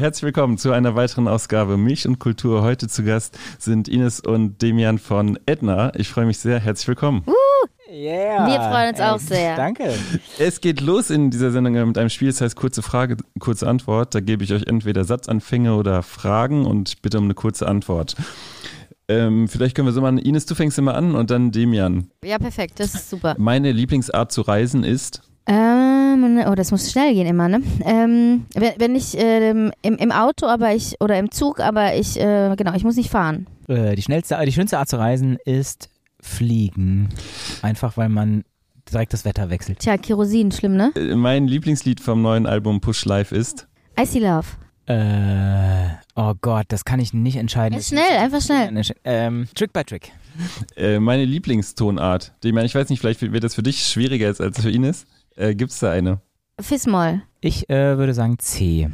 Herzlich willkommen zu einer weiteren Ausgabe Milch und Kultur. Heute zu Gast sind Ines und Demian von Edna. Ich freue mich sehr. Herzlich willkommen. Uh, yeah. Wir freuen uns auch sehr. Danke. Es geht los in dieser Sendung mit einem Spiel, das heißt kurze Frage, kurze Antwort. Da gebe ich euch entweder Satzanfänge oder Fragen und bitte um eine kurze Antwort. Ähm, vielleicht können wir so machen, Ines, du fängst immer an und dann Demian. Ja, perfekt, das ist super. Meine Lieblingsart zu reisen ist? Ähm, oh, das muss schnell gehen immer, ne? Ähm, wenn, wenn ich ähm, im, im Auto, aber ich, oder im Zug, aber ich, äh, genau, ich muss nicht fahren. Äh, die schnellste, die schönste Art zu reisen ist fliegen. Einfach weil man direkt das Wetter wechselt. Tja, Kerosin, schlimm, ne? Äh, mein Lieblingslied vom neuen Album Push Live ist? Icy Love. Äh, oh Gott, das kann ich nicht entscheiden. Ja, schnell, einfach schnell. Ähm, Trick by Trick. Äh, meine Lieblingstonart. Ich meine, ich weiß nicht, vielleicht wird das für dich schwieriger als, als für Ines. Äh, Gibt es da eine? Fismol. Ich äh, würde sagen C.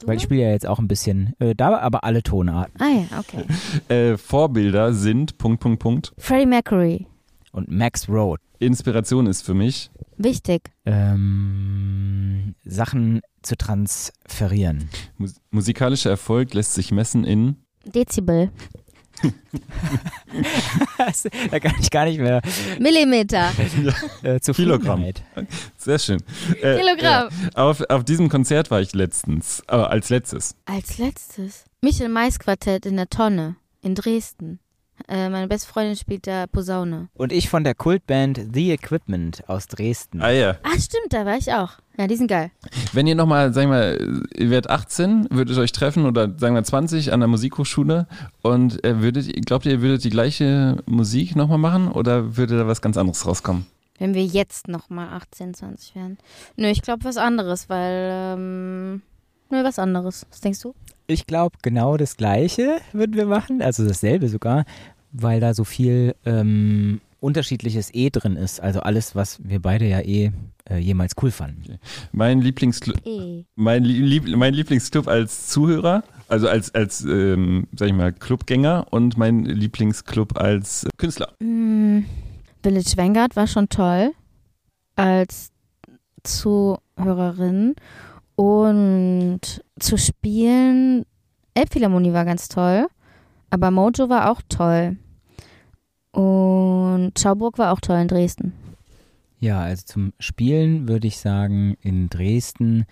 Du? Weil ich spiele ja jetzt auch ein bisschen, äh, da aber alle Tonarten. Ah ja, okay. Äh, Vorbilder sind Punkt, Punkt, Punkt. Freddie Mercury. Und Max Road. Inspiration ist für mich. Wichtig. Ähm, Sachen zu transferieren. Mus musikalischer Erfolg lässt sich messen in Dezibel. da kann ich gar nicht mehr. Millimeter. Äh, zu Kilogramm. Sehr schön. Äh, Kilogramm. Ja. Auf, auf diesem Konzert war ich letztens, aber als letztes. Als letztes? Michel Mais Quartett in der Tonne in Dresden. Äh, meine beste Freundin spielt da Posaune. Und ich von der Kultband The Equipment aus Dresden. Ah ja. Ah stimmt, da war ich auch. Ja, die sind geil. Wenn ihr nochmal, sagen wir, ihr werdet 18, würdet euch treffen oder sagen wir 20 an der Musikhochschule und äh, würdet, glaubt ihr, ihr würdet die gleiche Musik nochmal machen oder würde da was ganz anderes rauskommen? Wenn wir jetzt nochmal 18, 20 wären. Nö, ich glaube was anderes, weil, ähm, nö, was anderes. Was denkst du? Ich glaube, genau das Gleiche würden wir machen, also dasselbe sogar, weil da so viel ähm, unterschiedliches E drin ist. Also alles, was wir beide ja eh äh, jemals cool fanden. Mein Lieblingsclub, e. mein, Lieb mein Lieblingsclub als Zuhörer, also als, als ähm, sag ich mal, Clubgänger und mein Lieblingsclub als Künstler. Mm, Village Vanguard war schon toll als Zuhörerin und zu spielen, Elbphilharmonie war ganz toll, aber Mojo war auch toll. Und Schauburg war auch toll in Dresden. Ja, also zum Spielen würde ich sagen, in Dresden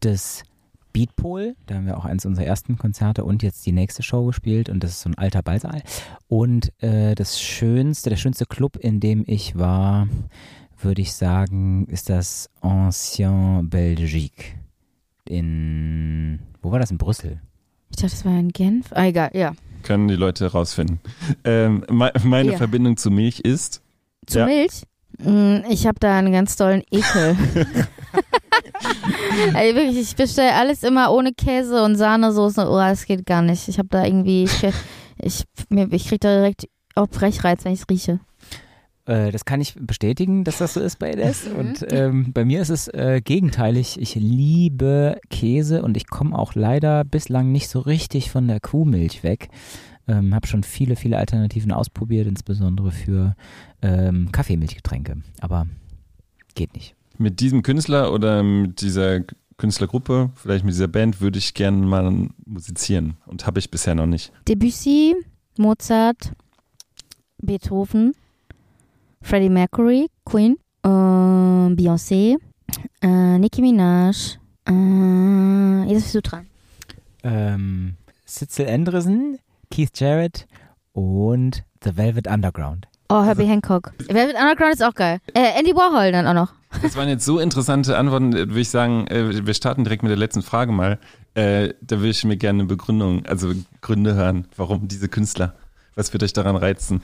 das Beatpol, da haben wir auch eins unserer ersten Konzerte und jetzt die nächste Show gespielt und das ist so ein alter Ballsaal. Und äh, das schönste, der schönste Club, in dem ich war, würde ich sagen, ist das Ancien Belgique in, wo war das, in Brüssel? Ich dachte, das war in Genf. Ah, egal, ja. Können die Leute herausfinden. Ähm, meine ja. Verbindung zu Milch ist. Zu ja. Milch? Mm, ich habe da einen ganz tollen Ekel. also wirklich, ich bestelle alles immer ohne Käse und Sahnesoße. Oh, das geht gar nicht. Ich habe da irgendwie, ich, ich, ich kriege da direkt auch Brechreiz, wenn ich es rieche. Äh, das kann ich bestätigen, dass das so ist bei LS. Mhm. Und ähm, bei mir ist es äh, gegenteilig. Ich liebe Käse und ich komme auch leider bislang nicht so richtig von der Kuhmilch weg. Ähm, habe schon viele, viele Alternativen ausprobiert, insbesondere für ähm, Kaffeemilchgetränke. Aber geht nicht. Mit diesem Künstler oder mit dieser Künstlergruppe, vielleicht mit dieser Band, würde ich gerne mal musizieren und habe ich bisher noch nicht. Debussy, Mozart, Beethoven, Freddie Mercury, Queen, äh, Beyoncé, äh, Nicki Minaj. Äh, jetzt bist du dran. Ähm, Sitzel Andresen, Keith Jarrett und The Velvet Underground. Oh, Herbie Hancock. Velvet Underground ist auch geil. Äh, Andy Warhol dann auch noch. Das waren jetzt so interessante Antworten, würde ich sagen, äh, wir starten direkt mit der letzten Frage mal. Äh, da würde ich mir gerne eine Begründung, also Gründe hören, warum diese Künstler. Was wird euch daran reizen?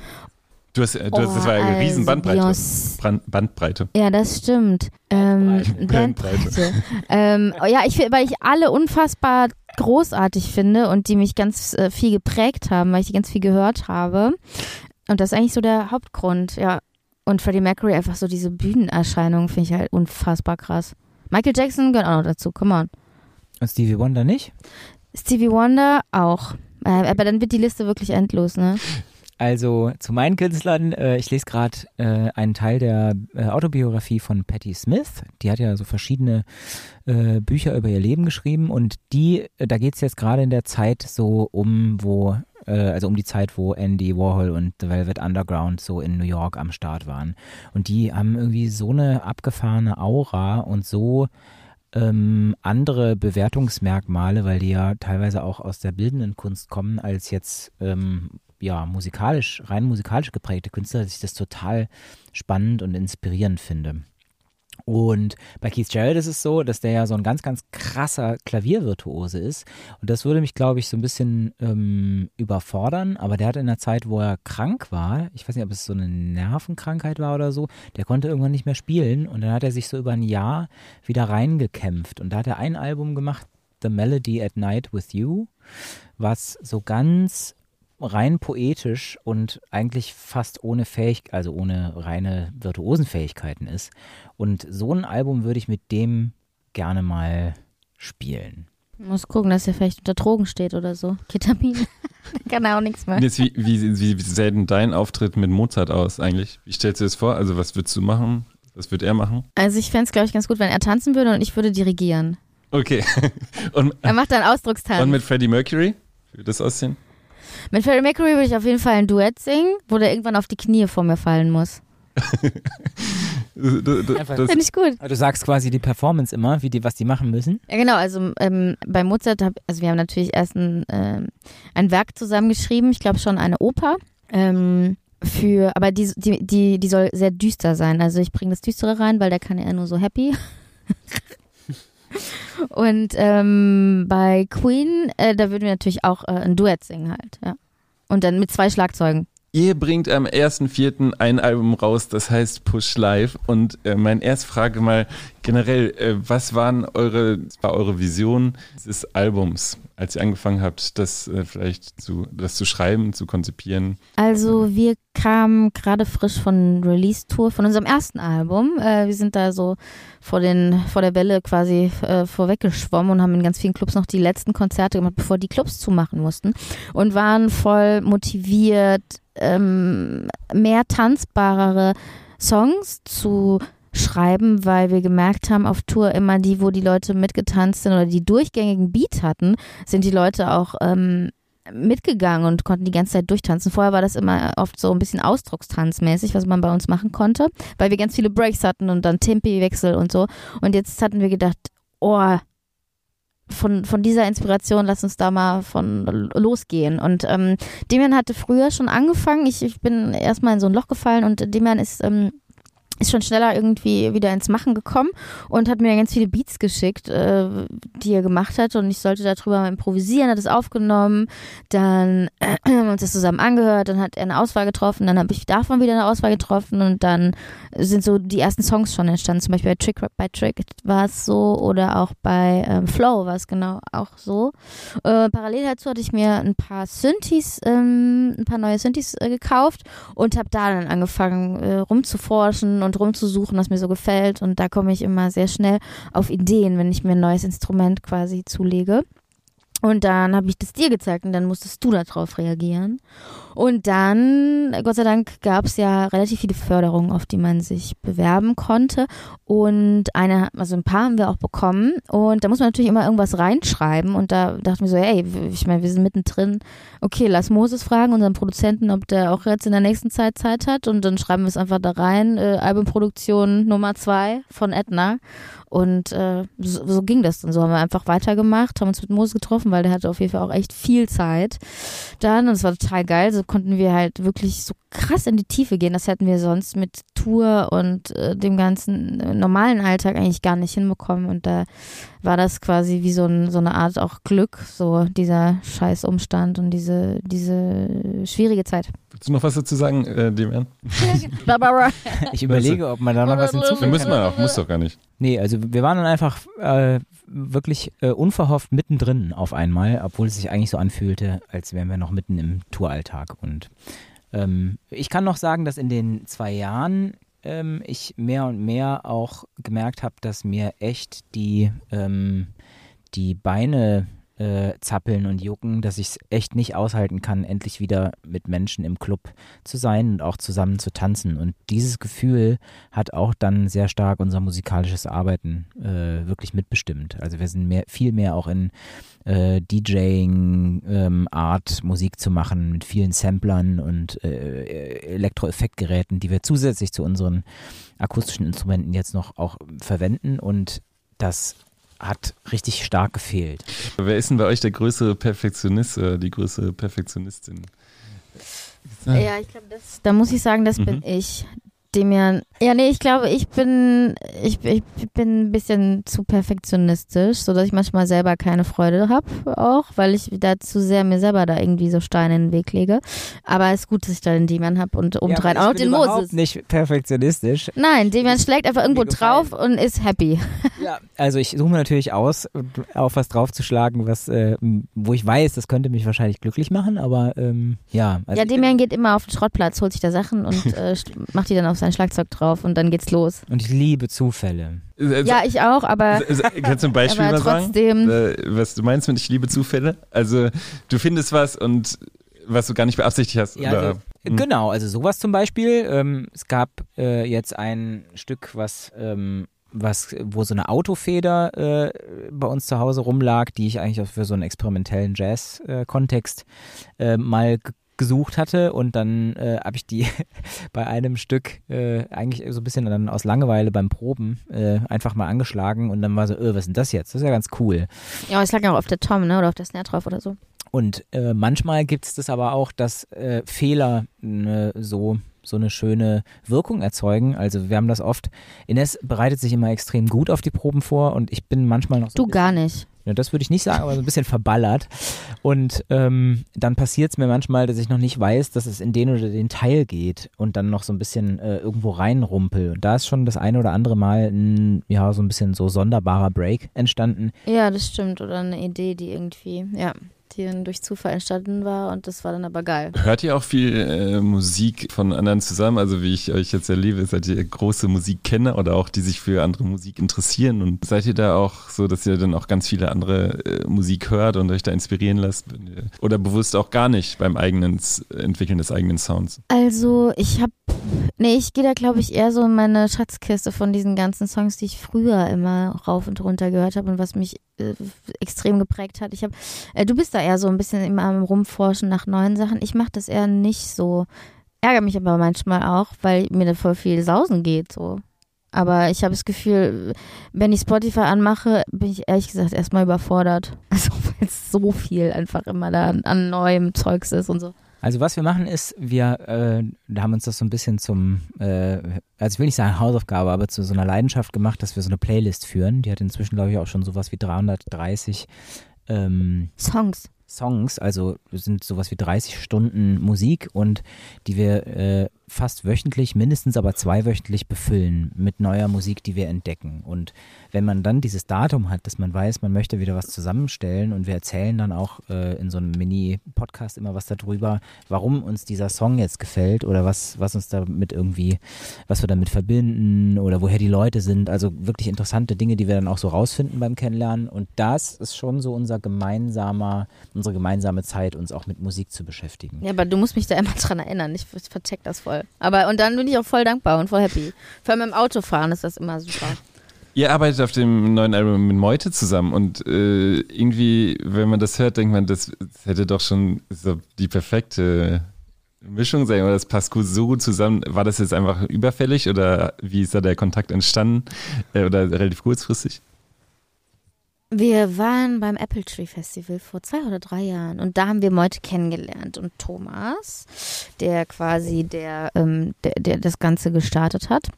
Du hast, du hast, das war ja eine oh, riesen Bandbreite. Bandbreite. Ja, das stimmt. Ähm, Bandbreite. ähm, ja, ich, weil ich alle unfassbar großartig finde und die mich ganz äh, viel geprägt haben, weil ich die ganz viel gehört habe. Und das ist eigentlich so der Hauptgrund, ja. Und Freddie Mercury einfach so diese Bühnenerscheinung finde ich halt unfassbar krass. Michael Jackson gehört auch noch dazu, come on. Und Stevie Wonder nicht? Stevie Wonder auch. Äh, aber dann wird die Liste wirklich endlos, ne? Also zu meinen Künstlern, äh, ich lese gerade äh, einen Teil der äh, Autobiografie von Patti Smith. Die hat ja so verschiedene äh, Bücher über ihr Leben geschrieben und die, äh, da geht es jetzt gerade in der Zeit so um, wo, äh, also um die Zeit, wo Andy Warhol und The Velvet Underground so in New York am Start waren. Und die haben irgendwie so eine abgefahrene Aura und so ähm, andere Bewertungsmerkmale, weil die ja teilweise auch aus der bildenden Kunst kommen, als jetzt ähm, ja musikalisch, rein musikalisch geprägte Künstler, dass ich das total spannend und inspirierend finde. Und bei Keith Jarrett ist es so, dass der ja so ein ganz, ganz krasser Klaviervirtuose ist. Und das würde mich, glaube ich, so ein bisschen ähm, überfordern. Aber der hat in der Zeit, wo er krank war, ich weiß nicht, ob es so eine Nervenkrankheit war oder so, der konnte irgendwann nicht mehr spielen. Und dann hat er sich so über ein Jahr wieder reingekämpft. Und da hat er ein Album gemacht, The Melody at Night with You, was so ganz rein poetisch und eigentlich fast ohne Fähig, also ohne reine Virtuosenfähigkeiten ist. Und so ein Album würde ich mit dem gerne mal spielen. Muss gucken, dass er vielleicht unter Drogen steht oder so. Ketamin. Kann er auch nichts mehr. Jetzt, wie, wie, wie, sähe denn dein Auftritt mit Mozart aus eigentlich? Wie stellst du das vor? Also was würdest du machen? Was wird er machen? Also ich fände es, glaube ich, ganz gut, wenn er tanzen würde und ich würde dirigieren. Okay. Und, er macht dann Ausdruckstanz. Und mit Freddie Mercury? Wie würde das aussehen? Mit Freddie Mercury würde ich auf jeden Fall ein Duett singen, wo der irgendwann auf die Knie vor mir fallen muss. Finde ich gut. Du sagst quasi die Performance immer, wie die, was die machen müssen. Ja, genau. Also ähm, bei Mozart, hab, also wir haben natürlich erst ein, äh, ein Werk zusammengeschrieben, ich glaube schon eine Oper. Ähm, für, aber die, die, die, die soll sehr düster sein. Also ich bringe das Düstere rein, weil der kann ja nur so happy. Und ähm, bei Queen, äh, da würden wir natürlich auch äh, ein Duett singen halt, ja. Und dann mit zwei Schlagzeugen. Ihr bringt am 1.4. ein Album raus, das heißt Push Live. Und äh, meine erste Frage mal generell, äh, was waren eure, war eure Vision dieses Albums? als ihr angefangen habt, das äh, vielleicht zu, das zu schreiben, zu konzipieren? Also wir kamen gerade frisch von Release-Tour von unserem ersten Album. Äh, wir sind da so vor, den, vor der Welle quasi äh, vorweggeschwommen und haben in ganz vielen Clubs noch die letzten Konzerte gemacht, bevor die Clubs zumachen mussten und waren voll motiviert, ähm, mehr tanzbarere Songs zu schreiben, weil wir gemerkt haben auf Tour immer die, wo die Leute mitgetanzt sind oder die durchgängigen Beat hatten, sind die Leute auch ähm, mitgegangen und konnten die ganze Zeit durchtanzen. Vorher war das immer oft so ein bisschen Ausdruckstanzmäßig, was man bei uns machen konnte, weil wir ganz viele Breaks hatten und dann Tempi-Wechsel und so. Und jetzt hatten wir gedacht, oh, von, von dieser Inspiration, lass uns da mal von losgehen. Und ähm, Demian hatte früher schon angefangen. Ich, ich bin erstmal in so ein Loch gefallen und Demian ist ähm, ist schon schneller irgendwie wieder ins Machen gekommen und hat mir ganz viele Beats geschickt, äh, die er gemacht hat und ich sollte darüber mal improvisieren, hat es aufgenommen, dann äh, haben uns das zusammen angehört, dann hat er eine Auswahl getroffen, dann habe ich davon wieder eine Auswahl getroffen und dann sind so die ersten Songs schon entstanden, zum Beispiel bei Trick by Trick war es so oder auch bei ähm, Flow war es genau auch so. Äh, parallel dazu hatte ich mir ein paar Synthes, ähm, ein paar neue Synthes äh, gekauft und habe da dann angefangen äh, rumzuforschen und rumzusuchen, was mir so gefällt. Und da komme ich immer sehr schnell auf Ideen, wenn ich mir ein neues Instrument quasi zulege. Und dann habe ich das dir gezeigt und dann musstest du darauf reagieren. Und dann, Gott sei Dank, gab es ja relativ viele Förderungen, auf die man sich bewerben konnte. Und eine, also ein paar haben wir auch bekommen. Und da muss man natürlich immer irgendwas reinschreiben. Und da dachten wir so, hey, ich meine, wir sind mittendrin. Okay, lass Moses fragen, unseren Produzenten, ob der auch jetzt in der nächsten Zeit Zeit hat. Und dann schreiben wir es einfach da rein. Äh, Albumproduktion Nummer zwei von Edna. Und äh, so, so, ging das dann. So haben wir einfach weitergemacht, haben uns mit Moses getroffen, weil der hatte auf jeden Fall auch echt viel Zeit. Dann, und es war total geil, so konnten wir halt wirklich so krass in die Tiefe gehen. Das hätten wir sonst mit Tour und äh, dem ganzen äh, normalen Alltag eigentlich gar nicht hinbekommen. Und da war das quasi wie so, ein, so eine Art auch Glück, so dieser Scheißumstand und diese, diese schwierige Zeit. Willst du noch was dazu sagen, äh, Demian? ich überlege, ob man da noch was hinzufügen kann. Müssen wir auch, muss doch gar nicht. Nee, also wir waren dann einfach äh, wirklich äh, unverhofft mittendrin auf einmal, obwohl es sich eigentlich so anfühlte, als wären wir noch mitten im Touralltag. Und ähm, ich kann noch sagen, dass in den zwei Jahren ähm, ich mehr und mehr auch gemerkt habe, dass mir echt die, ähm, die Beine äh, zappeln und jucken, dass ich es echt nicht aushalten kann, endlich wieder mit Menschen im Club zu sein und auch zusammen zu tanzen. Und dieses Gefühl hat auch dann sehr stark unser musikalisches Arbeiten äh, wirklich mitbestimmt. Also wir sind mehr, viel mehr auch in äh, DJing, ähm, Art, Musik zu machen mit vielen Samplern und äh, Elektroeffektgeräten, die wir zusätzlich zu unseren akustischen Instrumenten jetzt noch auch verwenden und das hat richtig stark gefehlt. Wer ist denn bei euch der größere Perfektionist oder die größere Perfektionistin? Ja, ich glaube, da muss ich sagen, das mhm. bin ich. Demian. Ja, nee, ich glaube, ich bin, ich, ich bin ein bisschen zu perfektionistisch, sodass ich manchmal selber keine Freude habe, auch, weil ich da zu sehr mir selber da irgendwie so Steine in den Weg lege. Aber es ist gut, dass ich da den Demian habe und umdrehen ja, auch den Moses. nicht perfektionistisch. Nein, Demian schlägt einfach irgendwo drauf und ist happy. Ja, also ich suche mir natürlich aus, auf was draufzuschlagen, was, äh, wo ich weiß, das könnte mich wahrscheinlich glücklich machen, aber ähm, ja. Also ja, Demian geht immer auf den Schrottplatz, holt sich da Sachen und äh, macht die dann auf sein Schlagzeug drauf und dann geht's los. Und ich liebe Zufälle. Ja, ich auch, aber. Kannst du ein Beispiel mal sagen? Äh, was du meinst mit ich liebe Zufälle? Also, du findest was und was du gar nicht beabsichtigt hast. Ja, oder? Also, hm. Genau, also sowas zum Beispiel. Ähm, es gab äh, jetzt ein Stück, was. Ähm, was, wo so eine Autofeder äh, bei uns zu Hause rumlag, die ich eigentlich auch für so einen experimentellen Jazz-Kontext äh, mal gesucht hatte und dann äh, habe ich die bei einem Stück äh, eigentlich so ein bisschen dann aus Langeweile beim Proben äh, einfach mal angeschlagen und dann war so, öh, was ist denn das jetzt? Das ist ja ganz cool. Ja, es lag ja auch auf der Tom, ne? Oder auf der Snare drauf oder so. Und äh, manchmal gibt es das aber auch, dass äh, Fehler ne, so so eine schöne Wirkung erzeugen. Also wir haben das oft. Ines bereitet sich immer extrem gut auf die Proben vor und ich bin manchmal noch so. Du gar nicht. Ja, das würde ich nicht sagen, aber so ein bisschen verballert. Und ähm, dann passiert es mir manchmal, dass ich noch nicht weiß, dass es in den oder den Teil geht und dann noch so ein bisschen äh, irgendwo reinrumpel. Und da ist schon das eine oder andere Mal ein, ja, so ein bisschen so sonderbarer Break entstanden. Ja, das stimmt. Oder eine Idee, die irgendwie, ja die dann durch Zufall entstanden war und das war dann aber geil. Hört ihr auch viel äh, Musik von anderen zusammen? Also wie ich euch jetzt erlebe, seid ihr große Musikkenner oder auch die sich für andere Musik interessieren und seid ihr da auch so, dass ihr dann auch ganz viele andere äh, Musik hört und euch da inspirieren lasst oder bewusst auch gar nicht beim eigenen Entwickeln des eigenen Sounds? Also ich habe, nee, ich gehe da glaube ich eher so in meine Schatzkiste von diesen ganzen Songs, die ich früher immer rauf und runter gehört habe und was mich äh, extrem geprägt hat. Ich habe, äh, du bist da eher so ein bisschen immer am Rumforschen nach neuen Sachen. Ich mache das eher nicht so. Ärgere mich aber manchmal auch, weil mir da voll viel Sausen geht so. Aber ich habe das Gefühl, wenn ich Spotify anmache, bin ich ehrlich gesagt erstmal überfordert. Also weil es so viel einfach immer da an neuem Zeugs ist und so. Also was wir machen ist, wir äh, haben uns das so ein bisschen zum, äh, also ich will nicht sagen Hausaufgabe, aber zu so einer Leidenschaft gemacht, dass wir so eine Playlist führen. Die hat inzwischen, glaube ich, auch schon sowas wie 330 ähm, Songs. Songs, also sind sowas wie 30 Stunden Musik und die wir äh, fast wöchentlich, mindestens aber zweiwöchentlich befüllen mit neuer Musik, die wir entdecken. Und wenn man dann dieses Datum hat, dass man weiß, man möchte wieder was zusammenstellen und wir erzählen dann auch äh, in so einem Mini-Podcast immer was darüber, warum uns dieser Song jetzt gefällt oder was, was uns damit irgendwie, was wir damit verbinden oder woher die Leute sind. Also wirklich interessante Dinge, die wir dann auch so rausfinden beim Kennenlernen. Und das ist schon so unser gemeinsamer, unsere gemeinsame Zeit, uns auch mit Musik zu beschäftigen. Ja, aber du musst mich da immer dran erinnern. Ich vercheck das voll. Aber und dann bin ich auch voll dankbar und voll happy. Vor allem im Autofahren ist das immer super. Ihr arbeitet auf dem neuen Album mit Meute zusammen und äh, irgendwie, wenn man das hört, denkt man, das, das hätte doch schon so die perfekte Mischung sein oder das passt gut, so gut zusammen. War das jetzt einfach überfällig oder wie ist da der Kontakt entstanden äh, oder relativ kurzfristig? Wir waren beim Apple Tree Festival vor zwei oder drei Jahren und da haben wir Meute kennengelernt und Thomas, der quasi der, ähm, der, der das Ganze gestartet hat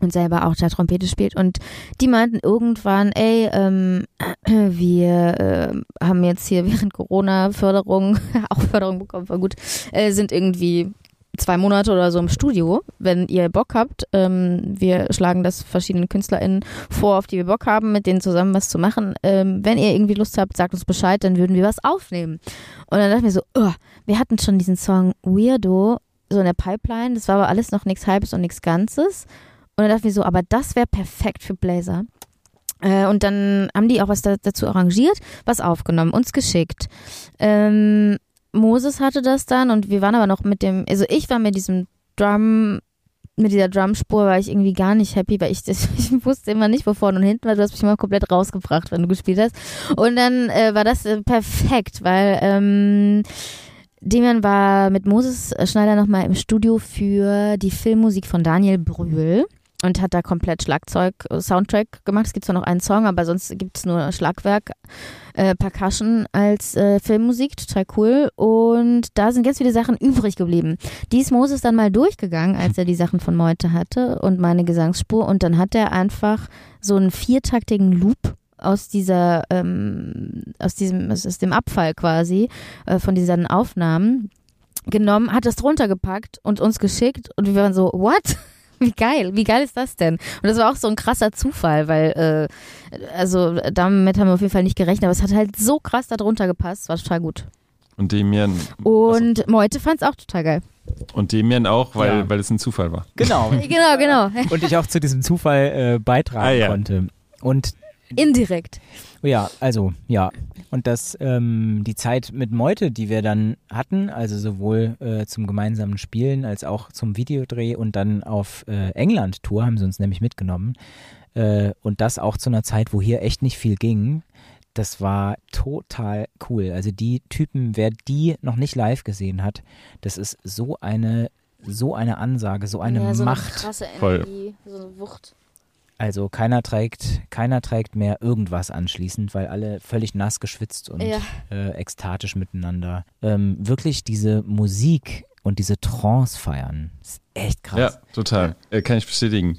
und selber auch da Trompete spielt und die meinten irgendwann, ey, ähm, wir äh, haben jetzt hier während Corona Förderung, auch Förderung bekommen, war gut, äh, sind irgendwie zwei Monate oder so im Studio, wenn ihr Bock habt. Ähm, wir schlagen das verschiedenen KünstlerInnen vor, auf die wir Bock haben, mit denen zusammen was zu machen. Ähm, wenn ihr irgendwie Lust habt, sagt uns Bescheid, dann würden wir was aufnehmen. Und dann dachte ich mir so, oh, wir hatten schon diesen Song Weirdo so in der Pipeline. Das war aber alles noch nichts Halbes und nichts Ganzes. Und dann dachte ich mir so, aber das wäre perfekt für Blazer. Äh, und dann haben die auch was da, dazu arrangiert, was aufgenommen, uns geschickt. Ähm, Moses hatte das dann und wir waren aber noch mit dem, also ich war mit diesem Drum, mit dieser Drumspur war ich irgendwie gar nicht happy, weil ich, ich wusste immer nicht, wo vorne und hinten war. Du hast mich immer komplett rausgebracht, wenn du gespielt hast. Und dann äh, war das äh, perfekt, weil ähm, Demian war mit Moses Schneider nochmal im Studio für die Filmmusik von Daniel Brühl und hat da komplett Schlagzeug, äh, Soundtrack gemacht. Es gibt zwar noch einen Song, aber sonst gibt es nur Schlagwerk, äh, Percussion als äh, Filmmusik, total cool. Und da sind ganz viele Sachen übrig geblieben. Die ist Moses dann mal durchgegangen, als er die Sachen von Meute hatte und meine Gesangsspur. Und dann hat er einfach so einen viertaktigen Loop aus dieser, ähm, aus diesem, aus dem Abfall quasi, äh, von diesen Aufnahmen genommen, hat das drunter gepackt und uns geschickt und wir waren so, what? Wie geil, wie geil ist das denn? Und das war auch so ein krasser Zufall, weil, äh, also damit haben wir auf jeden Fall nicht gerechnet, aber es hat halt so krass da drunter gepasst, war total gut. Und Demian. Und also, Meute fand es auch total geil. Und Demian auch, weil, ja. weil es ein Zufall war. Genau. genau, genau. Und ich auch zu diesem Zufall äh, beitragen ah, ja. konnte. Und Indirekt. Ja, also ja. Und das, ähm, die Zeit mit Meute, die wir dann hatten, also sowohl äh, zum gemeinsamen Spielen als auch zum Videodreh und dann auf äh, England-Tour haben sie uns nämlich mitgenommen. Äh, und das auch zu einer Zeit, wo hier echt nicht viel ging. Das war total cool. Also die Typen, wer die noch nicht live gesehen hat, das ist so eine, so eine Ansage, so eine ja, so Macht. Eine krasse Energie, Voll. so eine Wucht. Also keiner trägt, keiner trägt mehr irgendwas anschließend, weil alle völlig nass geschwitzt und ja. äh, ekstatisch miteinander ähm, wirklich diese Musik und diese Trance feiern. Das ist echt krass. Ja, total. Äh, kann ich bestätigen.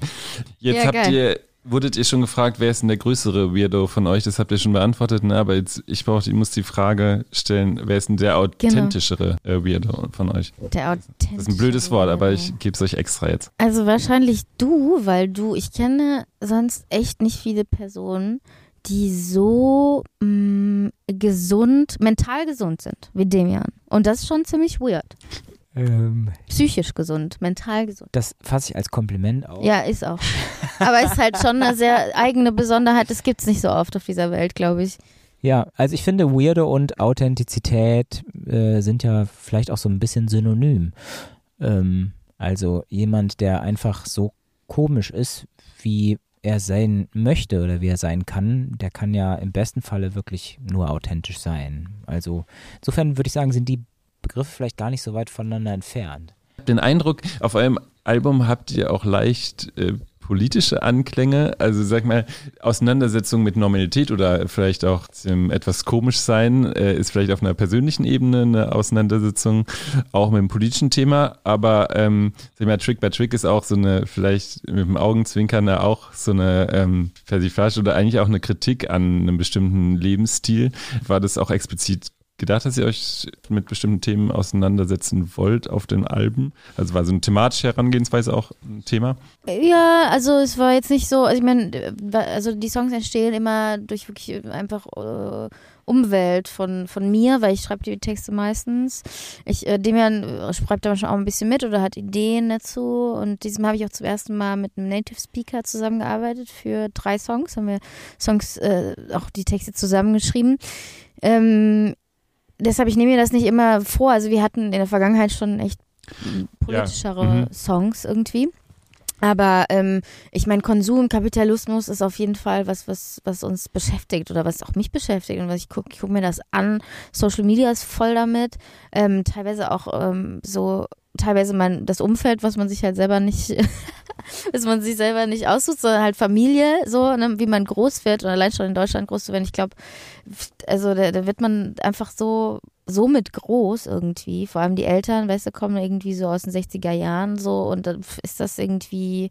Jetzt ja, habt geil. ihr wurdet ihr schon gefragt, wer ist denn der größere Weirdo von euch? Das habt ihr schon beantwortet, ne? aber jetzt, ich, brauch, ich muss die Frage stellen, wer ist denn der authentischere genau. Weirdo von euch? Der authentische Das ist ein blödes Wort, aber ich gebe es euch extra jetzt. Also wahrscheinlich du, weil du, ich kenne sonst echt nicht viele Personen, die so mh, mm, gesund, mental gesund sind wie Demian. Und das ist schon ziemlich weird. Ähm, Psychisch gesund, mental gesund. Das fasse ich als Kompliment auf. Ja, ist auch. Aber ist halt schon eine sehr eigene Besonderheit. Das gibt es nicht so oft auf dieser Welt, glaube ich. Ja, also ich finde, Weirdo und Authentizität äh, sind ja vielleicht auch so ein bisschen synonym. Ähm, also jemand, der einfach so komisch ist, wie er sein möchte oder wie er sein kann, der kann ja im besten Falle wirklich nur authentisch sein. Also insofern würde ich sagen, sind die Begriffe vielleicht gar nicht so weit voneinander entfernt. Den Eindruck, auf eurem Album habt ihr auch leicht äh, politische Anklänge, also sag mal, Auseinandersetzung mit Normalität oder vielleicht auch ähm, etwas komisch sein, äh, ist vielleicht auf einer persönlichen Ebene eine Auseinandersetzung, auch mit einem politischen Thema, aber ähm, sag mal, Trick by Trick ist auch so eine, vielleicht mit dem Augenzwinkern auch so eine ähm, Persiflage oder eigentlich auch eine Kritik an einem bestimmten Lebensstil. War das auch explizit gedacht, dass ihr euch mit bestimmten Themen auseinandersetzen wollt auf den Alben? Also war so eine thematische Herangehensweise auch ein Thema? Ja, also es war jetzt nicht so, also ich meine, also die Songs entstehen immer durch wirklich einfach äh, Umwelt von, von mir, weil ich schreibe die Texte meistens. Ich, äh, Demian äh, schreibt da schon auch ein bisschen mit oder hat Ideen dazu. Und diesem habe ich auch zum ersten Mal mit einem Native Speaker zusammengearbeitet für drei Songs. Haben wir Songs, äh, auch die Texte zusammengeschrieben. Ähm, deshalb, ich nehme mir das nicht immer vor. Also wir hatten in der Vergangenheit schon echt politischere ja. mhm. Songs irgendwie. Aber ähm, ich meine, Konsum, Kapitalismus ist auf jeden Fall was, was, was uns beschäftigt oder was auch mich beschäftigt und was ich gucke, ich gucke mir das an. Social Media ist voll damit. Ähm, teilweise auch ähm, so, teilweise mein, das Umfeld, was man sich halt selber nicht, was man sich selber nicht aussucht, sondern halt Familie, so, ne, wie man groß wird und allein schon in Deutschland groß zu werden. Ich glaube, also da, da wird man einfach so so mit groß irgendwie. Vor allem die Eltern, weißt du, kommen irgendwie so aus den 60er Jahren so und dann ist das irgendwie,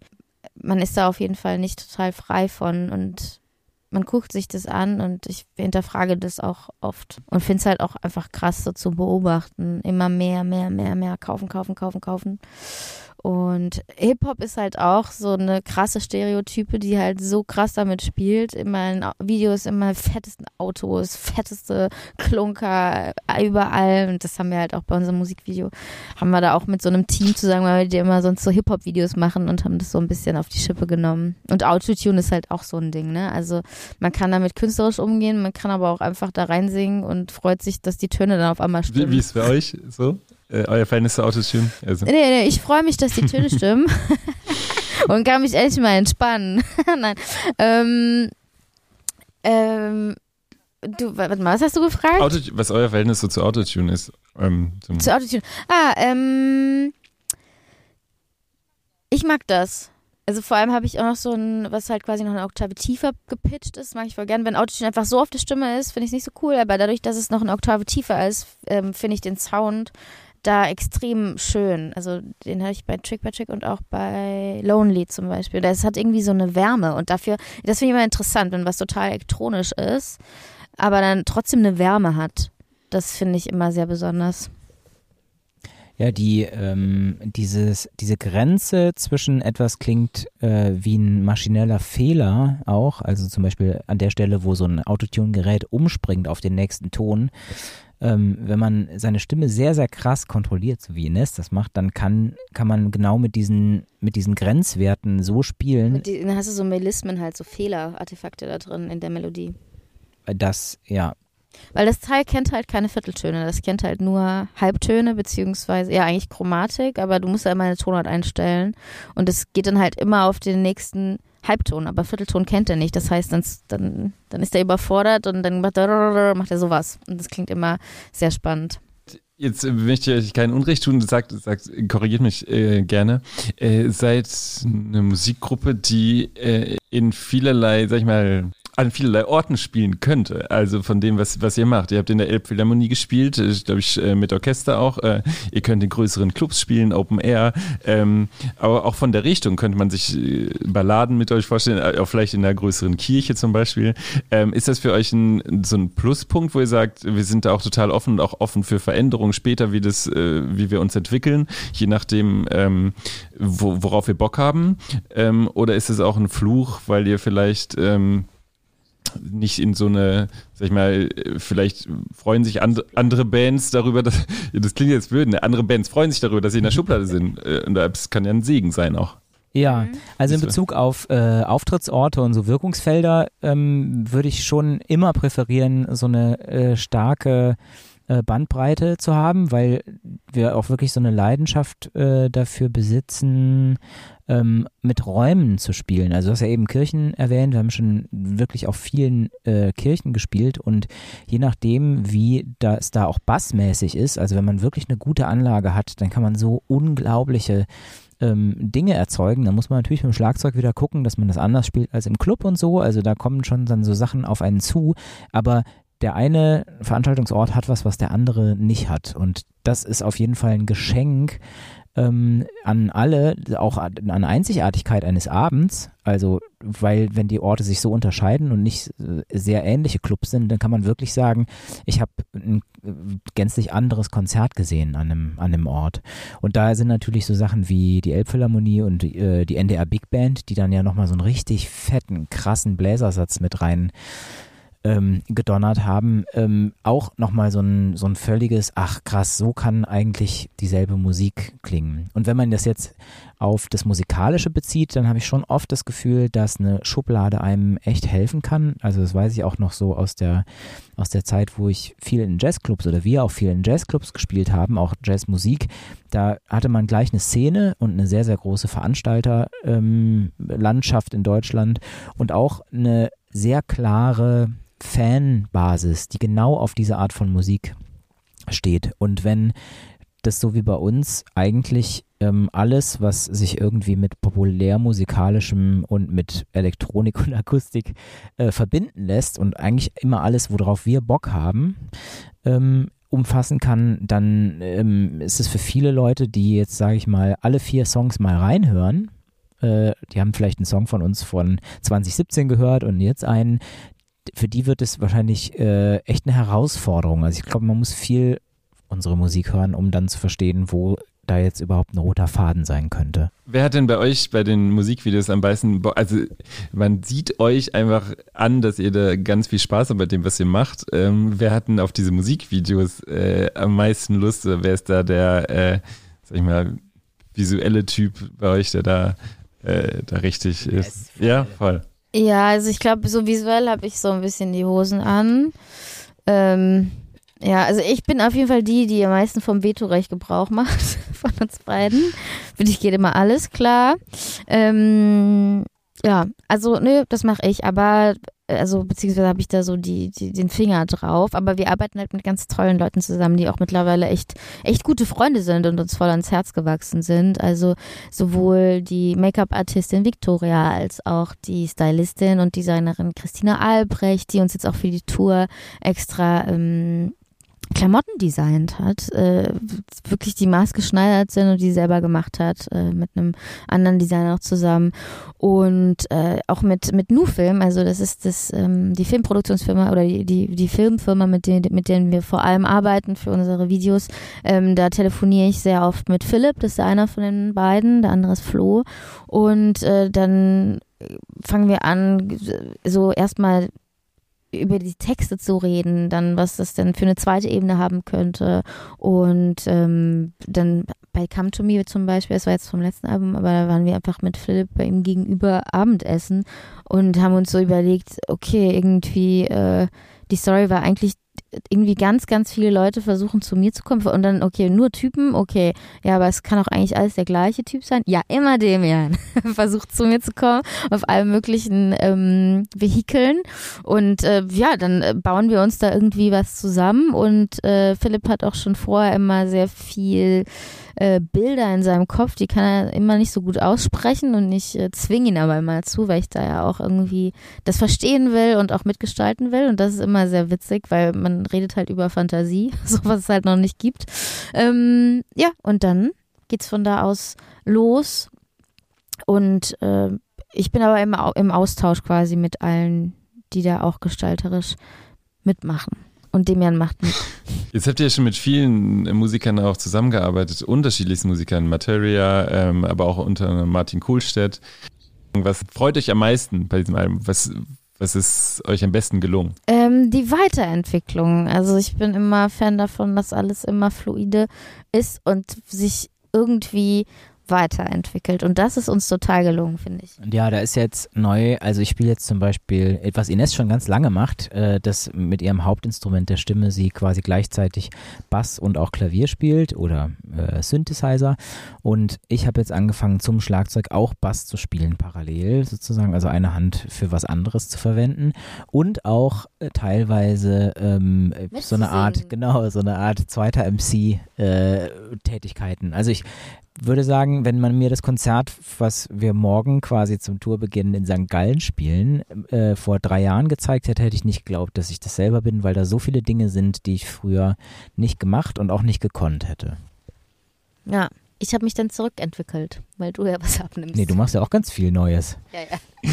man ist da auf jeden Fall nicht total frei von und man guckt sich das an und ich hinterfrage das auch oft und finde es halt auch einfach krass so zu beobachten. Immer mehr, mehr, mehr, mehr kaufen, kaufen, kaufen, kaufen. Und Hip-Hop ist halt auch so eine krasse Stereotype, die halt so krass damit spielt. Immer in Videos, immer fettesten Autos, fetteste Klunker überall. Und das haben wir halt auch bei unserem Musikvideo. Haben wir da auch mit so einem Team zusammen, weil wir immer sonst so Hip-Hop-Videos machen und haben das so ein bisschen auf die Schippe genommen. Und Autotune ist halt auch so ein Ding, ne? Also man kann damit künstlerisch umgehen, man kann aber auch einfach da reinsingen und freut sich, dass die Töne dann auf einmal stimmen. Wie, wie ist für euch so? Äh, euer Verhältnis zu Autotune? Also. Nee, nee, ich freue mich, dass die Töne stimmen. und kann mich echt mal entspannen. Nein. Ähm, ähm, du, warte mal, was hast du gefragt? Auto, was euer Verhältnis so zu Autotune ist. Ähm, zu Autotune. Ah, ähm. Ich mag das. Also vor allem habe ich auch noch so ein, was halt quasi noch eine Oktave tiefer gepitcht ist, mag ich voll gern. Wenn Autotune einfach so auf der Stimme ist, finde ich es nicht so cool, aber dadurch, dass es noch eine Oktave tiefer ist, ähm, finde ich den Sound da extrem schön. Also den hatte ich bei Trick by Trick und auch bei Lonely zum Beispiel. Das hat irgendwie so eine Wärme und dafür, das finde ich immer interessant, wenn was total elektronisch ist, aber dann trotzdem eine Wärme hat. Das finde ich immer sehr besonders. Ja, die, ähm, dieses, diese Grenze zwischen etwas klingt äh, wie ein maschineller Fehler auch, also zum Beispiel an der Stelle, wo so ein Autotune-Gerät umspringt auf den nächsten Ton, ähm, wenn man seine Stimme sehr, sehr krass kontrolliert, so wie Ines das macht, dann kann, kann man genau mit diesen, mit diesen Grenzwerten so spielen. Die, dann hast du so Melismen halt, so Fehlerartefakte da drin in der Melodie. Das, ja. Weil das Teil kennt halt keine Vierteltöne, das kennt halt nur Halbtöne, beziehungsweise, ja, eigentlich Chromatik, aber du musst ja immer eine Tonart einstellen und es geht dann halt immer auf den nächsten Halbton, aber Viertelton kennt er nicht. Das heißt, dann, dann, dann ist er überfordert und dann macht er, macht er sowas. Und das klingt immer sehr spannend. Jetzt möchte ich euch keinen Unrecht tun, sagt, sagt korrigiert mich äh, gerne. Äh, seid eine Musikgruppe, die äh, in vielerlei, sag ich mal, an vielerlei Orten spielen könnte. Also von dem, was, was ihr macht. Ihr habt in der Elbphilharmonie gespielt, äh, glaube ich, äh, mit Orchester auch. Äh, ihr könnt in größeren Clubs spielen, Open Air. Ähm, aber auch von der Richtung könnte man sich Balladen mit euch vorstellen, auch vielleicht in einer größeren Kirche zum Beispiel. Ähm, ist das für euch ein, so ein Pluspunkt, wo ihr sagt, wir sind da auch total offen und auch offen für Veränderungen später, wie, das, wie wir uns entwickeln, je nachdem, ähm, wo, worauf wir Bock haben? oder ist es auch ein Fluch, weil ihr vielleicht nicht in so eine, sag ich mal, vielleicht freuen sich and, andere Bands darüber, dass, das klingt jetzt blöd, ne? andere Bands freuen sich darüber, dass sie in der Schublade sind. Äh, und das kann ja ein Segen sein auch. Ja, mhm. also in Bezug auf äh, Auftrittsorte und so Wirkungsfelder ähm, würde ich schon immer präferieren, so eine äh, starke äh, Bandbreite zu haben, weil wir auch wirklich so eine Leidenschaft äh, dafür besitzen, ähm, mit Räumen zu spielen. Also du hast ja eben Kirchen erwähnt, wir haben schon wirklich auf vielen äh, Kirchen gespielt und je nachdem, wie das da auch bassmäßig ist, also wenn man wirklich eine gute Anlage hat, dann kann man so unglaubliche ähm, Dinge erzeugen. Da muss man natürlich mit dem Schlagzeug wieder gucken, dass man das anders spielt als im Club und so. Also da kommen schon dann so Sachen auf einen zu. Aber der eine Veranstaltungsort hat was, was der andere nicht hat. Und das ist auf jeden Fall ein Geschenk ähm, an alle, auch an Einzigartigkeit eines Abends. Also, weil wenn die Orte sich so unterscheiden und nicht äh, sehr ähnliche Clubs sind, dann kann man wirklich sagen, ich habe ein äh, gänzlich anderes Konzert gesehen an einem, an einem Ort. Und da sind natürlich so Sachen wie die Elbphilharmonie und äh, die NDR Big Band, die dann ja nochmal so einen richtig fetten, krassen Bläsersatz mit rein ähm, gedonnert haben, ähm, auch nochmal so ein, so ein völliges, ach krass, so kann eigentlich dieselbe Musik klingen. Und wenn man das jetzt auf das Musikalische bezieht, dann habe ich schon oft das Gefühl, dass eine Schublade einem echt helfen kann. Also das weiß ich auch noch so aus der, aus der Zeit, wo ich viel in Jazzclubs oder wir auch viel in Jazzclubs gespielt haben, auch Jazzmusik. Da hatte man gleich eine Szene und eine sehr, sehr große Veranstalterlandschaft ähm, in Deutschland und auch eine sehr klare Fanbasis, die genau auf diese Art von Musik steht. Und wenn das so wie bei uns eigentlich ähm, alles, was sich irgendwie mit populärmusikalischem und mit Elektronik und Akustik äh, verbinden lässt und eigentlich immer alles, worauf wir Bock haben, ähm, umfassen kann, dann ähm, ist es für viele Leute, die jetzt, sage ich mal, alle vier Songs mal reinhören, äh, die haben vielleicht einen Song von uns von 2017 gehört und jetzt einen, für die wird es wahrscheinlich äh, echt eine Herausforderung. Also ich glaube, man muss viel unsere Musik hören, um dann zu verstehen, wo da jetzt überhaupt ein roter Faden sein könnte. Wer hat denn bei euch bei den Musikvideos am meisten, also man sieht euch einfach an, dass ihr da ganz viel Spaß habt bei dem, was ihr macht. Ähm, wer hat denn auf diese Musikvideos äh, am meisten Lust? Oder wer ist da der, äh, sag ich mal, visuelle Typ bei euch, der da, äh, da richtig ist? Yes, voll. Ja, voll. Ja, also ich glaube, so visuell habe ich so ein bisschen die Hosen an. Ähm, ja, also ich bin auf jeden Fall die, die am meisten vom Vetorecht Gebrauch macht von uns beiden. Für dich geht immer alles klar. Ähm, ja, also nö, das mache ich, aber also beziehungsweise habe ich da so die, die, den Finger drauf, aber wir arbeiten halt mit ganz tollen Leuten zusammen, die auch mittlerweile echt, echt gute Freunde sind und uns voll ans Herz gewachsen sind. Also sowohl die Make-up-Artistin Victoria als auch die Stylistin und Designerin Christina Albrecht, die uns jetzt auch für die Tour extra ähm, Klamotten designt hat, äh, wirklich die maßgeschneidert sind und die selber gemacht hat, äh, mit einem anderen Designer auch zusammen und äh, auch mit mit Nu-Film, also das ist das ähm, die Filmproduktionsfirma oder die die, die Filmfirma, mit denen mit denen wir vor allem arbeiten für unsere Videos. Ähm, da telefoniere ich sehr oft mit Philipp, das ist einer von den beiden, der andere ist Flo und äh, dann fangen wir an, so erstmal über die Texte zu reden, dann was das denn für eine zweite Ebene haben könnte. Und ähm, dann bei Come to Me zum Beispiel, das war jetzt vom letzten Album, aber da waren wir einfach mit Philipp bei ihm gegenüber Abendessen und haben uns so überlegt, okay, irgendwie, äh, die Story war eigentlich irgendwie ganz, ganz viele Leute versuchen zu mir zu kommen und dann, okay, nur Typen, okay, ja, aber es kann auch eigentlich alles der gleiche Typ sein. Ja, immer Demian versucht zu mir zu kommen auf allen möglichen ähm, Vehikeln. Und äh, ja, dann äh, bauen wir uns da irgendwie was zusammen. Und äh, Philipp hat auch schon vorher immer sehr viel äh, Bilder in seinem Kopf, die kann er immer nicht so gut aussprechen und ich äh, zwinge ihn aber immer zu, weil ich da ja auch irgendwie das verstehen will und auch mitgestalten will und das ist immer sehr witzig, weil man redet halt über Fantasie, so was es halt noch nicht gibt. Ähm, ja, und dann geht's von da aus los und äh, ich bin aber immer im Austausch quasi mit allen, die da auch gestalterisch mitmachen. Und Demian macht mit. Jetzt habt ihr ja schon mit vielen Musikern auch zusammengearbeitet, unterschiedlichsten Musikern, Materia, ähm, aber auch unter Martin Kohlstedt. Was freut euch am meisten bei diesem Album? Was, was ist euch am besten gelungen? Ähm, die Weiterentwicklung. Also ich bin immer Fan davon, dass alles immer fluide ist und sich irgendwie weiterentwickelt. Und das ist uns total gelungen, finde ich. Ja, da ist jetzt neu, also ich spiele jetzt zum Beispiel, was Ines schon ganz lange macht, äh, dass mit ihrem Hauptinstrument der Stimme sie quasi gleichzeitig Bass und auch Klavier spielt oder äh, Synthesizer. Und ich habe jetzt angefangen zum Schlagzeug auch Bass zu spielen parallel sozusagen, also eine Hand für was anderes zu verwenden und auch äh, teilweise ähm, so eine Art, genau, so eine Art zweiter MC-Tätigkeiten. Äh, also ich würde sagen, wenn man mir das Konzert, was wir morgen quasi zum Tourbeginn in St. Gallen spielen, äh, vor drei Jahren gezeigt hätte, hätte ich nicht geglaubt, dass ich das selber bin, weil da so viele Dinge sind, die ich früher nicht gemacht und auch nicht gekonnt hätte. Ja, ich habe mich dann zurückentwickelt, weil du ja was abnimmst. Nee, du machst ja auch ganz viel Neues. Ja, ja.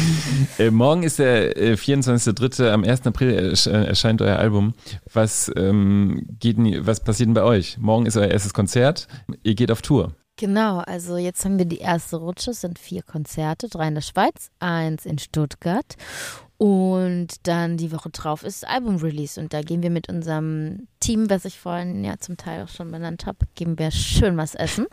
äh, morgen ist der äh, 24.3. Am 1. April ersch äh, erscheint euer Album. Was, ähm, geht, was passiert denn bei euch? Morgen ist euer erstes Konzert. Ihr geht auf Tour. Genau, also jetzt haben wir die erste Rutsche, es sind vier Konzerte, drei in der Schweiz, eins in Stuttgart und dann die Woche drauf ist Album-Release und da gehen wir mit unserem Team, was ich vorhin ja zum Teil auch schon benannt habe, geben wir schön was essen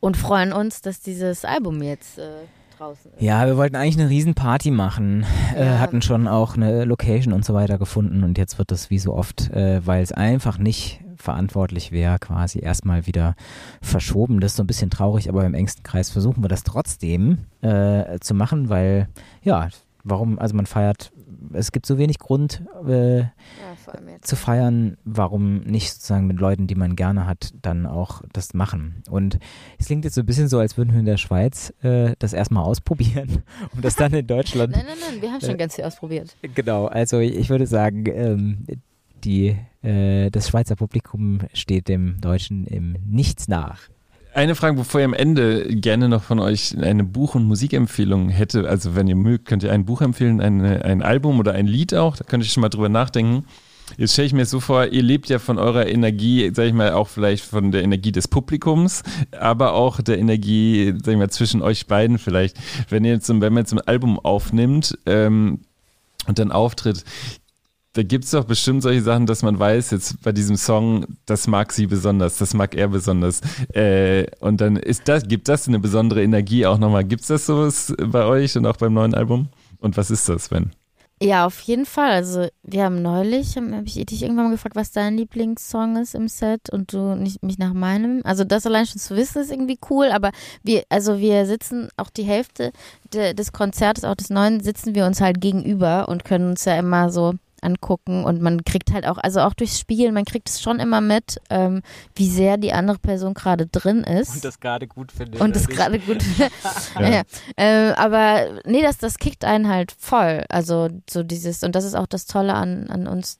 und freuen uns, dass dieses Album jetzt äh, draußen ist. Ja, wir wollten eigentlich eine Riesenparty machen, äh, ja. äh, hatten schon auch eine Location und so weiter gefunden und jetzt wird das wie so oft, äh, weil es einfach nicht verantwortlich wäre, quasi erstmal wieder verschoben. Das ist so ein bisschen traurig, aber im engsten Kreis versuchen wir das trotzdem äh, zu machen, weil ja, warum, also man feiert, es gibt so wenig Grund äh, ja, zu feiern, warum nicht sozusagen mit Leuten, die man gerne hat, dann auch das machen. Und es klingt jetzt so ein bisschen so, als würden wir in der Schweiz äh, das erstmal ausprobieren und das dann in Deutschland. nein, nein, nein, wir haben schon äh, ganz viel ausprobiert. Genau, also ich würde sagen, ähm, die, äh, das Schweizer Publikum steht dem Deutschen im Nichts nach. Eine Frage, bevor ich am Ende gerne noch von euch eine Buch- und Musikempfehlung hätte. Also wenn ihr mögt, könnt ihr ein Buch empfehlen, eine, ein Album oder ein Lied auch. Da könnt ihr schon mal drüber nachdenken. Jetzt stelle ich mir so vor, ihr lebt ja von eurer Energie, sag ich mal, auch vielleicht von der Energie des Publikums, aber auch der Energie, sag ich mal, zwischen euch beiden vielleicht. Wenn ihr jetzt, wenn man jetzt ein Album aufnimmt ähm, und dann auftritt, da gibt es doch bestimmt solche Sachen, dass man weiß, jetzt bei diesem Song, das mag sie besonders, das mag er besonders. Äh, und dann ist das, gibt das eine besondere Energie auch nochmal. Gibt es das sowas bei euch und auch beim neuen Album? Und was ist das, wenn? Ja, auf jeden Fall. Also wir haben neulich, habe hab ich dich irgendwann mal gefragt, was dein Lieblingssong ist im Set und du nicht mich nach meinem. Also das allein schon zu wissen ist irgendwie cool, aber wir, also wir sitzen auch die Hälfte de, des Konzertes, auch des neuen, sitzen wir uns halt gegenüber und können uns ja immer so angucken und man kriegt halt auch, also auch durchs Spielen, man kriegt es schon immer mit, ähm, wie sehr die andere Person gerade drin ist. Und das gerade gut findet. Und das gerade gut findet. ja. ja. Ähm, aber nee, das, das kickt einen halt voll. Also so dieses, und das ist auch das Tolle an, an uns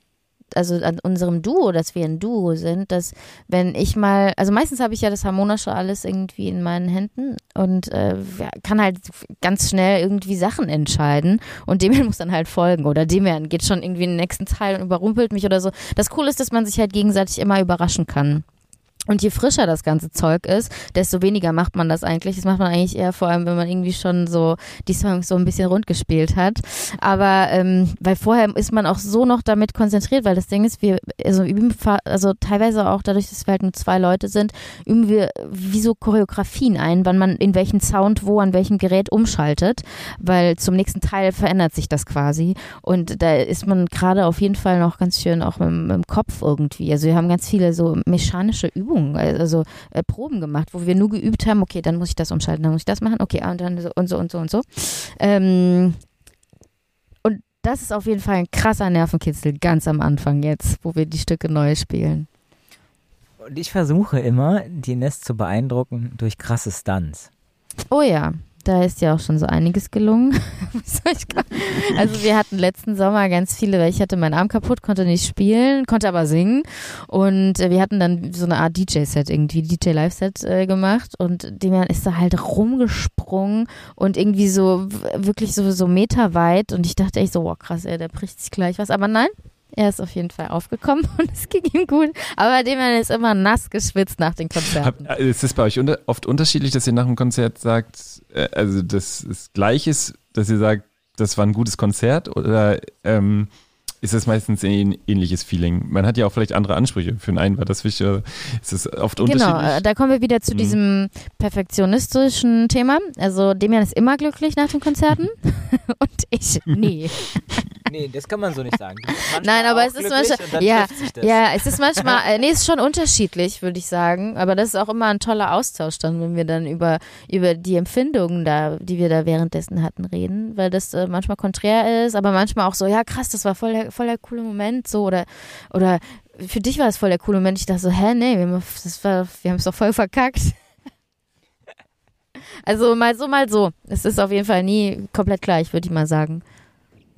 also an unserem Duo, dass wir ein Duo sind, dass wenn ich mal, also meistens habe ich ja das Harmonische alles irgendwie in meinen Händen und äh, kann halt ganz schnell irgendwie Sachen entscheiden und Demian muss dann halt folgen oder Demian geht schon irgendwie in den nächsten Teil und überrumpelt mich oder so. Das Coole ist, dass man sich halt gegenseitig immer überraschen kann. Und je frischer das ganze Zeug ist, desto weniger macht man das eigentlich. Das macht man eigentlich eher vor allem, wenn man irgendwie schon so die Songs so ein bisschen rund gespielt hat. Aber ähm, weil vorher ist man auch so noch damit konzentriert, weil das Ding ist, wir also üben also teilweise auch dadurch, dass wir halt nur zwei Leute sind, üben wir wie so Choreografien ein, wann man in welchen Sound wo an welchem Gerät umschaltet, weil zum nächsten Teil verändert sich das quasi und da ist man gerade auf jeden Fall noch ganz schön auch mit dem Kopf irgendwie. Also wir haben ganz viele so mechanische Übungen Übungen, also äh, Proben gemacht, wo wir nur geübt haben, okay, dann muss ich das umschalten, dann muss ich das machen, okay, und dann so und so und so und so. Ähm, und das ist auf jeden Fall ein krasser Nervenkitzel ganz am Anfang jetzt, wo wir die Stücke neu spielen. Und ich versuche immer, die Nest zu beeindrucken durch krasse Stunts. Oh ja, da ist ja auch schon so einiges gelungen. also wir hatten letzten Sommer ganz viele, weil ich hatte meinen Arm kaputt, konnte nicht spielen, konnte aber singen. Und äh, wir hatten dann so eine Art DJ-Set irgendwie, DJ-Live-Set äh, gemacht. Und dem ist da halt rumgesprungen und irgendwie so wirklich so, so meterweit. Und ich dachte echt so, wow krass, ey, der bricht sich gleich was, aber nein, er ist auf jeden Fall aufgekommen und es ging ihm gut. Aber dem ist immer nass geschwitzt nach den Konzerten. Hab, ist es bei euch unter, oft unterschiedlich, dass ihr nach dem Konzert sagt, äh, also dass es gleich ist, dass ihr sagt, das war ein gutes Konzert oder ähm, ist das meistens ein ähnliches Feeling. Man hat ja auch vielleicht andere Ansprüche. Für den einen war das wichtig, ist es oft genau, unterschiedlich. Genau, da kommen wir wieder zu mhm. diesem perfektionistischen Thema. Also Demian ist immer glücklich nach den Konzerten und ich nie. Nee, das kann man so nicht sagen. Nein, aber es ist manchmal, ja, ja, es ist manchmal, äh, nee, es ist schon unterschiedlich, würde ich sagen. Aber das ist auch immer ein toller Austausch dann, wenn wir dann über, über die Empfindungen da, die wir da währenddessen hatten, reden, weil das äh, manchmal konträr ist, aber manchmal auch so, ja krass, das war voll voll der coole Moment, so, oder, oder für dich war es voll der coole Moment. Ich dachte so, hä, nee, wir, haben es doch voll verkackt. Also mal so, mal so. Es ist auf jeden Fall nie komplett gleich, würde ich mal sagen.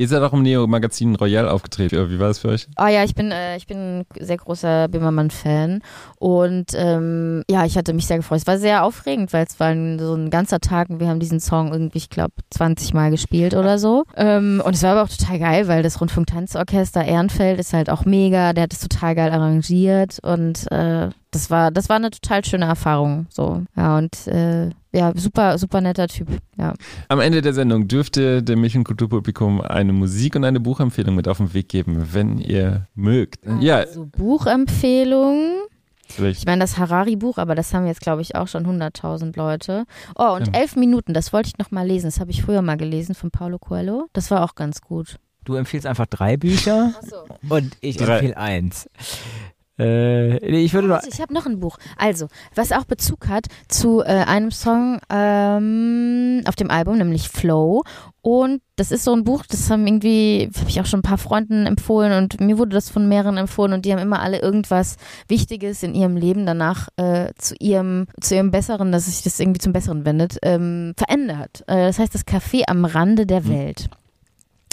Ihr seid auch im Neo-Magazin Royal aufgetreten. Wie war das für euch? Oh ja, ich bin, äh, ich bin ein sehr großer Bimmermann-Fan. Und ähm, ja, ich hatte mich sehr gefreut. Es war sehr aufregend, weil es war ein, so ein ganzer Tag und wir haben diesen Song irgendwie, ich glaube, 20 Mal gespielt oder so. Ähm, und es war aber auch total geil, weil das Rundfunk-Tanzorchester Ehrenfeld ist halt auch mega. Der hat es total geil arrangiert und äh, das war, das war eine total schöne Erfahrung. So, ja, und äh, ja, super, super netter Typ. Ja. Am Ende der Sendung dürfte dem Milch- eine Musik- und eine Buchempfehlung mit auf den Weg geben, wenn ihr mögt. Also ja. Buchempfehlung. Ich meine, das Harari-Buch, aber das haben jetzt, glaube ich, auch schon 100.000 Leute. Oh, und ja. elf Minuten, das wollte ich noch mal lesen. Das habe ich früher mal gelesen von Paulo Coelho. Das war auch ganz gut. Du empfiehlst einfach drei Bücher Ach so. und ich empfehle eins. Äh, ich würde noch. Ich habe noch ein Buch. Also, was auch Bezug hat zu äh, einem Song ähm, auf dem Album, nämlich Flow. Und das ist so ein Buch, das haben irgendwie, habe ich auch schon ein paar Freunden empfohlen und mir wurde das von mehreren empfohlen und die haben immer alle irgendwas Wichtiges in ihrem Leben danach äh, zu ihrem, zu ihrem Besseren, dass sich das irgendwie zum Besseren wendet, ähm, verändert. Äh, das heißt das Café am Rande der mhm.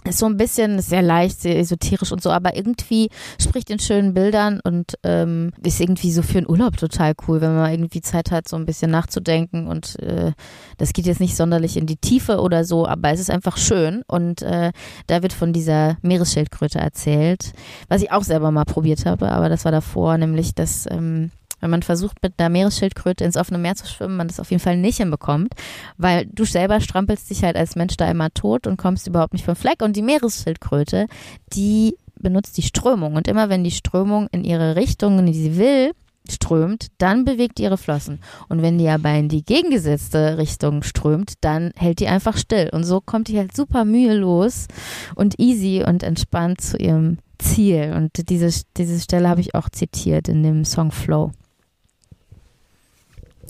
Ist so ein bisschen sehr leicht, sehr esoterisch und so, aber irgendwie spricht in schönen Bildern und ähm, ist irgendwie so für einen Urlaub total cool, wenn man irgendwie Zeit hat, so ein bisschen nachzudenken und äh, das geht jetzt nicht sonderlich in die Tiefe oder so, aber es ist einfach schön und äh, da wird von dieser Meeresschildkröte erzählt, was ich auch selber mal probiert habe, aber das war davor, nämlich dass ähm, wenn man versucht, mit einer Meeresschildkröte ins offene Meer zu schwimmen, man das auf jeden Fall nicht hinbekommt, weil du selber strampelst dich halt als Mensch da immer tot und kommst überhaupt nicht vom Fleck. Und die Meeresschildkröte, die benutzt die Strömung. Und immer wenn die Strömung in ihre Richtung, in die sie will, strömt, dann bewegt ihre Flossen. Und wenn die aber in die gegengesetzte Richtung strömt, dann hält die einfach still. Und so kommt die halt super mühelos und easy und entspannt zu ihrem Ziel. Und diese, diese Stelle habe ich auch zitiert in dem Song Flow.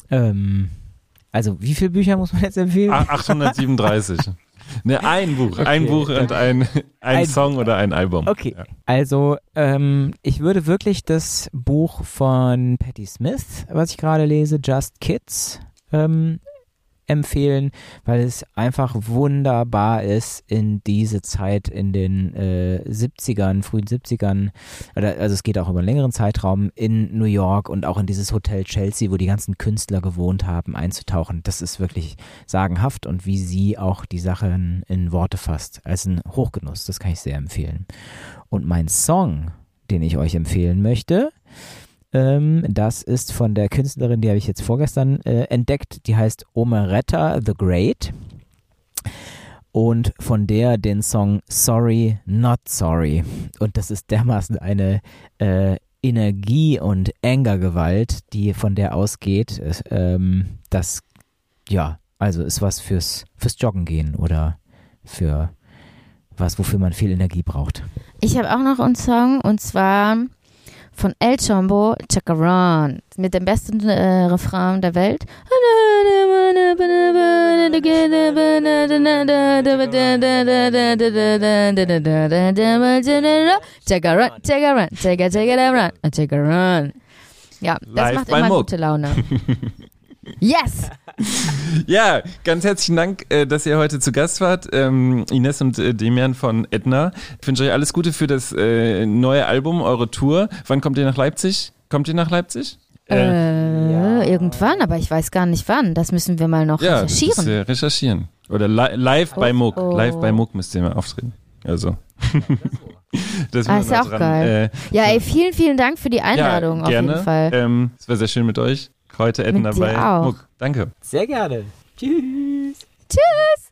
Ähm, also wie viele Bücher muss man jetzt empfehlen? 837. Ne, ein Buch, okay. ein Buch und ein, ein, ein, Song oder ein Album. Okay, ja. also ähm, ich würde wirklich das Buch von Patti Smith, was ich gerade lese, Just Kids, ähm, empfehlen, weil es einfach wunderbar ist in diese Zeit in den äh, 70ern, frühen 70ern, oder, also es geht auch über einen längeren Zeitraum in New York und auch in dieses Hotel Chelsea, wo die ganzen Künstler gewohnt haben, einzutauchen. Das ist wirklich sagenhaft und wie sie auch die Sachen in Worte fasst. Als ein Hochgenuss, das kann ich sehr empfehlen. Und mein Song, den ich euch empfehlen möchte, ähm, das ist von der Künstlerin, die habe ich jetzt vorgestern äh, entdeckt. Die heißt Omeretta the Great. Und von der den Song Sorry, Not Sorry. Und das ist dermaßen eine äh, Energie und Angergewalt, die von der ausgeht. Ähm, das, ja, also ist was fürs, fürs Joggen gehen oder für was, wofür man viel Energie braucht. Ich habe auch noch einen Song und zwar von El Chombo, Chakaran, mit dem besten äh, Refrain der Welt. Chakaran, Chakaran, Chaka, Chakaran, Chakaran. Ja, das Live macht immer Muck. gute Laune. Yes! ja, ganz herzlichen Dank, äh, dass ihr heute zu Gast wart. Ähm, Ines und äh, Demian von Edna. Ich wünsche euch alles Gute für das äh, neue Album, eure Tour. Wann kommt ihr nach Leipzig? Kommt ihr nach Leipzig? Äh, ja. Irgendwann, aber ich weiß gar nicht wann. Das müssen wir mal noch ja, recherchieren. Das, äh, recherchieren. Oder li live oh, bei Muck. oh. Live bei Muck müsst ihr mal auftreten. Also. das Ah, ist ja auch dran. geil. Äh, Ja, ey, vielen, vielen Dank für die Einladung ja, auf jeden Fall. Ähm, es war sehr schön mit euch. Heute Edna bei auch. Muck. Danke. Sehr gerne. Tschüss. Tschüss!